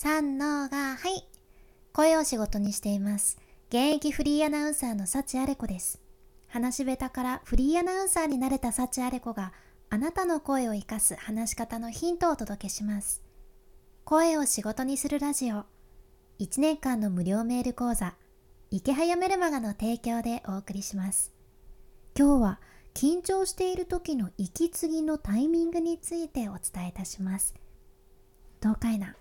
三のがはい。声を仕事にしています。現役フリーアナウンサーの幸あれ子です。話し下手からフリーアナウンサーになれた幸あれ子があなたの声を生かす話し方のヒントをお届けします。声を仕事にするラジオ。1年間の無料メール講座。池早メルマガの提供でお送りします。今日は緊張している時の息継ぎのタイミングについてお伝えいたします。どうかいな？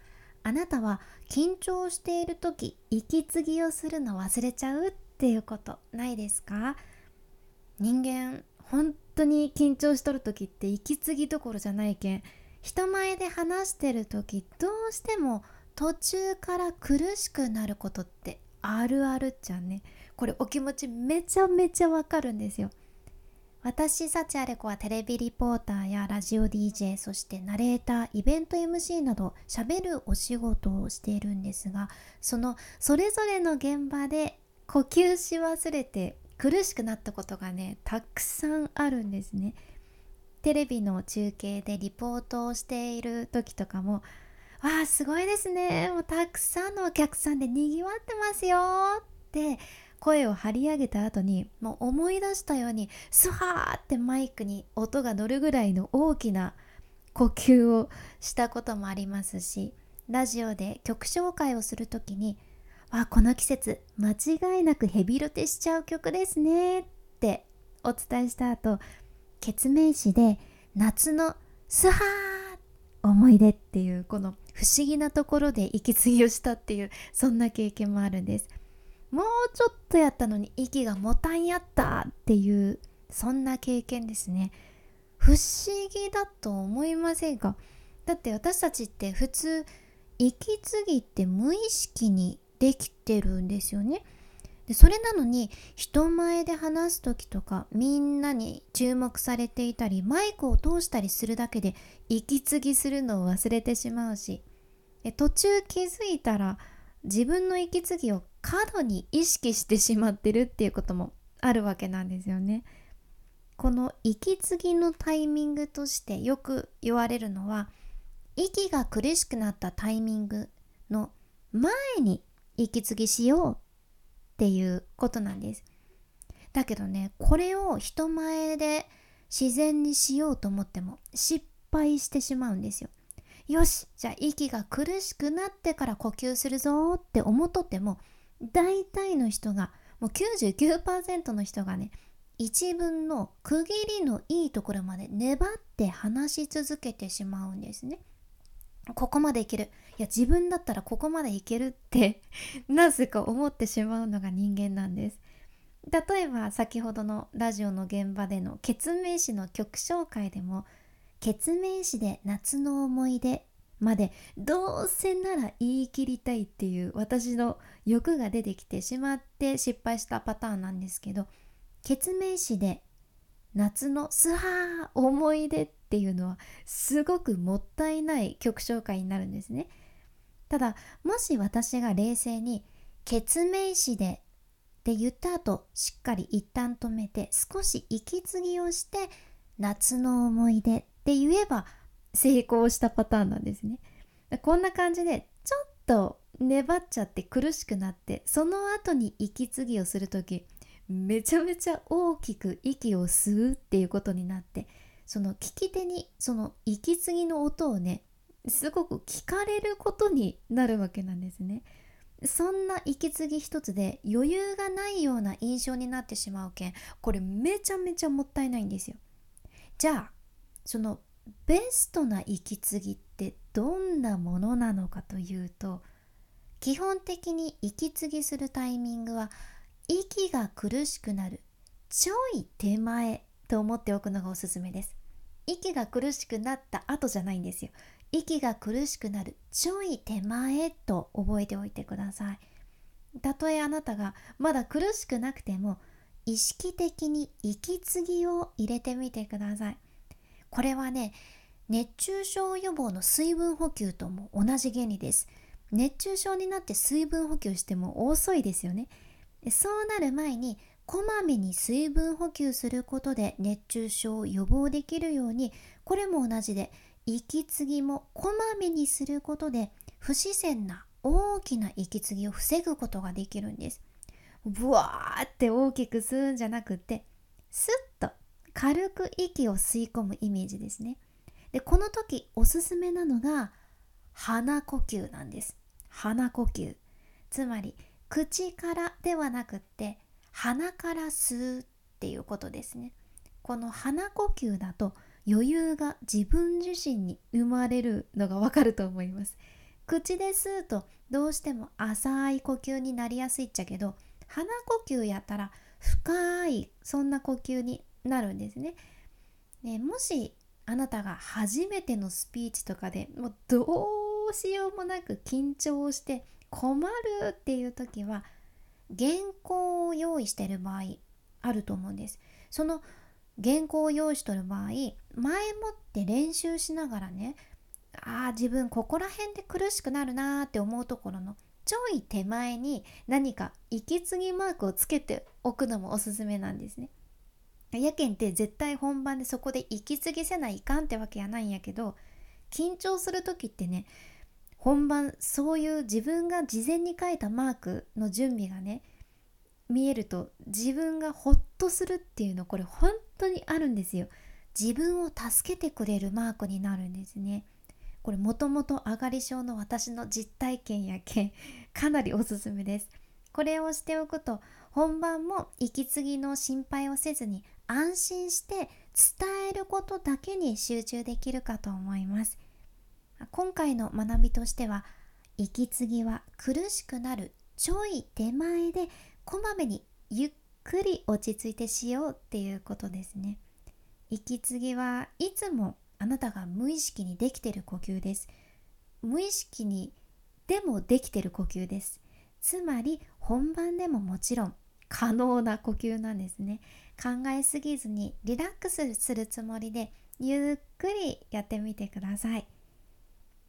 あなたは緊張している時息継ぎをするの忘れちゃうっていうことないですか？人間本当に緊張しとる時って息継ぎどころじゃないけん人前で話してる時どうしても途中から苦しくなることってあるあるっちゃね。これお気持ちめちゃめちゃわかるんですよ。私幸あれ子はテレビリポーターやラジオ DJ そしてナレーターイベント MC などしゃべるお仕事をしているんですがそのそれぞれの現場で呼吸し忘れて苦しくなったことがねたくさんあるんですね。テレビの中継でリポートをしている時とかもわあすごいですね。もうたくさんのお客さんでにぎわってますよって声を張り上げた後にもう思い出したようにスワーってマイクに音が乗るぐらいの大きな呼吸をしたこともありますしラジオで曲紹介をする時に「あこの季節間違いなくヘビロテしちゃう曲ですね」ってお伝えした後決命詞で夏のスハー思い出っていうこの不思議なところで息継ぎをしたっていうそんな経験もあるんです。もうちょっとやったのに息がもたんやったっていうそんな経験ですね。不思議だと思いませんか？だって私たちって普通息継ぎって無意識にできてるんですよね。でそれなのに人前で話す時とかみんなに注目されていたりマイクを通したりするだけで息継ぎするのを忘れてしまうし。途中気づいたら自分の息継ぎを過度に意識してしまってるっていうこともあるわけなんですよね。この息継ぎのタイミングとしてよく言われるのは息が苦しくなったタイミングの前に息継ぎしようっていうことなんです。だけどねこれを人前で自然にしようと思っても失敗してしまうんですよ。よしじゃあ息が苦しくなってから呼吸するぞって思っとっても大体の人がもう99%の人がね一文の区切りのいいところまで粘って話し続けてしまうんですね。ここまでいけるいや自分だったらここまでいけるってなぜか思ってしまうのが人間なんです例えば先ほどのラジオの現場での決命詞の曲紹介でも決命詞で夏の思い出までどうせなら言い切りたいっていう私の欲が出てきてしまって失敗したパターンなんですけど決命詞で夏のスハー思い出っていうのはすごくもったいない曲紹介になるんですね。ただもし私が冷静に決命詞でって言った後しっかり一旦止めて少し息継ぎをして夏の思い出って言えば成功したパターンなんですねこんな感じでちょっと粘っちゃって苦しくなってその後に息継ぎをする時めちゃめちゃ大きく息を吸うっていうことになってその聞き手にその息継ぎの音をねすごく聞かれることになるわけなんですね。そんな息継ぎ一つで余裕がないような印象になってしまうけんこれめちゃめちゃもったいないんですよ。じゃあそのベストな息継ぎってどんなものなのかというと基本的に息継ぎするタイミングは息が苦しくなるちょい手前と思っておくのがおすすめです。息が苦しくなった後じゃないんですよ。息が苦しくなるちょい手前と覚えておいてください。たとえあなたがまだ苦しくなくても意識的に息継ぎを入れてみてください。これはね熱中症予防の水分補給とも同じ原理です。熱中症になって水分補給しても遅いですよね。そうなる前にこまめに水分補給することで熱中症を予防できるようにこれも同じで息継ぎもこまめにすることで不自然な大きな息継ぎを防ぐことができるんです。ブワーって大きく吸うんじゃなくてスッと軽く息を吸い込むイメージですね。でこの時おすすめなのが鼻呼吸なんです。鼻呼吸。つまり口からではなくって鼻から吸うっていうことですね。この鼻呼吸だと余裕が自分自身に生まれるのがわかると思います。口で吸うとどうしても浅い呼吸になりやすいっちゃけど鼻呼吸やったら深いそんな呼吸になるんですね。ねもしあなたが初めてのスピーチとかでもうどうしようもなく緊張して困るっていう時は原稿を用意してる場合あると思うんです。その原稿を用意しとる場合前もって練習しながらねああ自分ここら辺で苦しくなるなーって思うところのちょい手前に何か息継ぎマークをつけておくのもおすすめなんですね。やけんって絶対本番でそこで息継ぎせないかんってわけやないんやけど緊張する時ってね本番そういう自分が事前に書いたマークの準備がね見えると自分がホッとするっていうのこれ本当にあるんですよ。自分を助けてくれるマークになるんですね。これもともと上がり症の私の実体験やけんかなりおすすめですこれをしておくと本番も息継ぎの心配をせずに安心して伝えることだけに集中できるかと思います。今回の学びとしては息継ぎは苦しくなるちょい手前でこまめにゆっくり落ち着いてしようっていうことですね。息継ぎはいつもあなたが無意識にできてる呼吸です。無意識にでもできてる呼吸です。つまり本番でももちろん可能な呼吸なんですね。考えすぎずにリラックスするつもりでゆっくりやってみてください、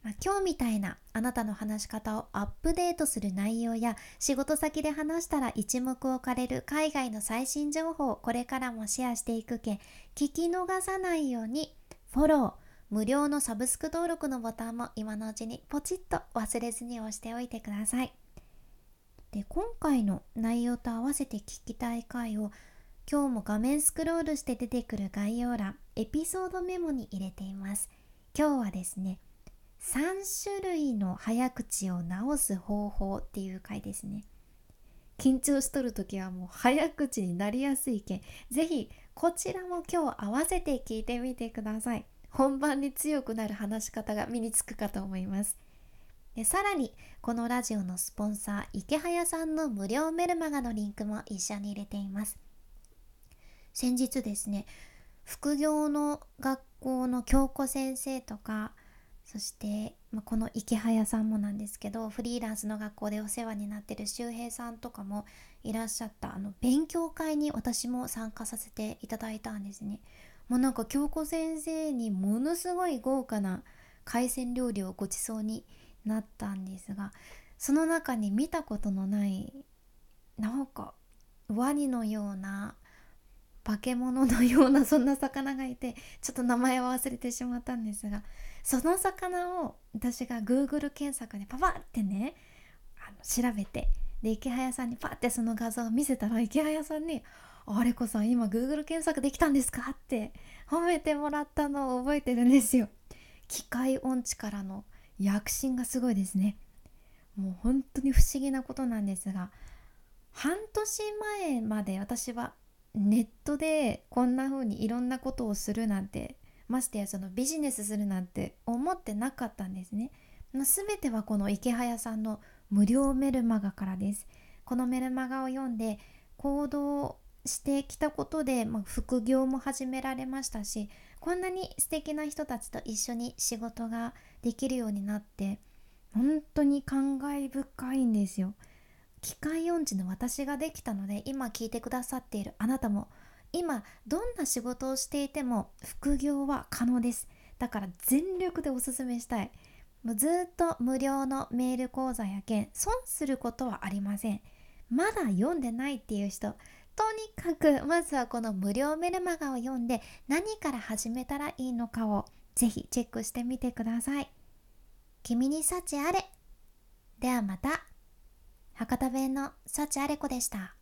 まあ、今日みたいなあなたの話し方をアップデートする内容や仕事先で話したら一目置かれる海外の最新情報をこれからもシェアしていくけ聞き逃さないようにフォロー、無料のサブスク登録のボタンも今のうちにポチッと忘れずに押しておいてください。で、今回の内容と合わせて聞きたい回を今日も画面スクロールして出てくる概要欄、エピソードメモに入れています。今日はですね、3種類の早口を直す方法っていう回ですね。緊張しとる時はもう早口になりやすいけん、ぜひこちらも今日合わせて聞いてみてください本番に強くなる話し方が身につくかと思いますでさらにこのラジオのスポンサー池早さんの無料メルマガのリンクも一緒に入れています先日ですね副業の学校の京子先生とかそして、まあ、この池早さんもなんですけどフリーランスの学校でお世話になってる周平さんとかもいらっしゃったあの勉強会に私も参加させていただいたんですね。もうなんか京子先生にものすごい豪華な海鮮料理をごちそうになったんですがその中に見たことのないなんかワニのような化け物のようなそんな魚がいてちょっと名前は忘れてしまったんですがその魚を私が Google 検索でパパってねあの調べてで池早さんにパッてその画像を見せたら池早さんに「あれこさん今 Google 検索できたんですか?」って褒めてもらったのを覚えてるんですよ。機械音痴からの躍進がすごいですね。もう本当に不思議なことなんですが半年前まで私はネットでこんな風にいろんなことをするなんてましてやそのビジネスするなんて思ってなかったんですね。全てはこの池早さんの無料メルマガからです。このメルマガを読んで行動してきたことで、まあ、副業も始められましたしこんなに素敵な人たちと一緒に仕事ができるようになって本当に感慨深いんですよ。機械音痴の私ができたので今聞いてくださっているあなたも今どんな仕事をしていても副業は可能です。だから全力でおすすめしたい。もうずっと無料のメール講座や件損することはありません。まだ読んでないっていう人とにかくまずはこの無料メルマガを読んで何から始めたらいいのかをぜひチェックしてみてください。君に幸あれ。ではまた。博多弁の幸あれ子でした。